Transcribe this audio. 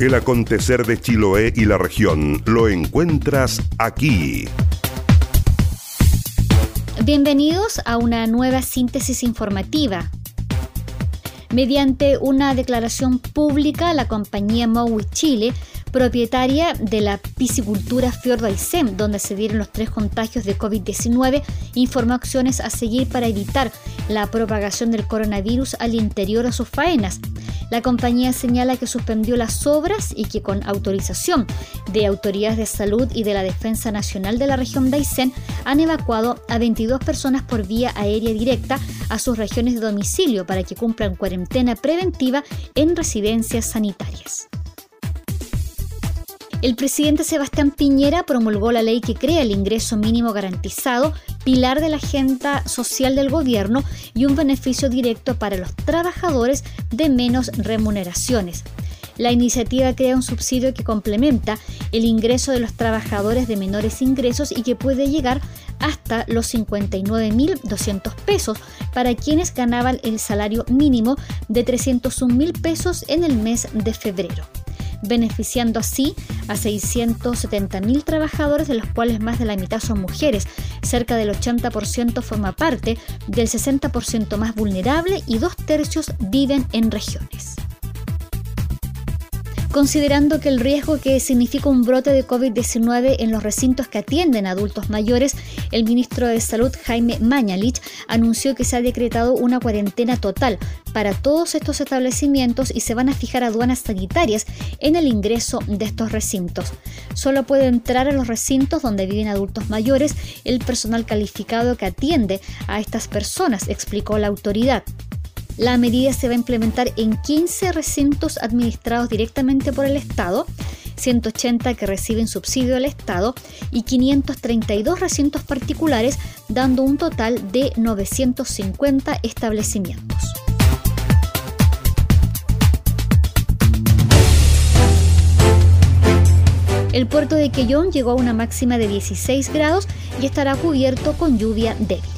El acontecer de Chiloé y la región lo encuentras aquí. Bienvenidos a una nueva síntesis informativa. Mediante una declaración pública, la compañía Mowi Chile propietaria de la piscicultura Fiordo Aysén, donde se dieron los tres contagios de COVID-19, informó acciones a seguir para evitar la propagación del coronavirus al interior de sus faenas. La compañía señala que suspendió las obras y que con autorización de autoridades de salud y de la Defensa Nacional de la región de Aysén han evacuado a 22 personas por vía aérea directa a sus regiones de domicilio para que cumplan cuarentena preventiva en residencias sanitarias. El presidente Sebastián Piñera promulgó la ley que crea el ingreso mínimo garantizado, pilar de la agenda social del gobierno y un beneficio directo para los trabajadores de menos remuneraciones. La iniciativa crea un subsidio que complementa el ingreso de los trabajadores de menores ingresos y que puede llegar hasta los 59.200 pesos para quienes ganaban el salario mínimo de 301.000 pesos en el mes de febrero beneficiando así a 670.000 trabajadores, de los cuales más de la mitad son mujeres. Cerca del 80% forma parte del 60% más vulnerable y dos tercios viven en regiones. Considerando que el riesgo que significa un brote de COVID-19 en los recintos que atienden a adultos mayores, el ministro de Salud, Jaime Mañalich, anunció que se ha decretado una cuarentena total para todos estos establecimientos y se van a fijar aduanas sanitarias en el ingreso de estos recintos. Solo puede entrar a los recintos donde viven adultos mayores el personal calificado que atiende a estas personas, explicó la autoridad. La medida se va a implementar en 15 recintos administrados directamente por el Estado, 180 que reciben subsidio del Estado y 532 recintos particulares, dando un total de 950 establecimientos. El puerto de Quellón llegó a una máxima de 16 grados y estará cubierto con lluvia débil.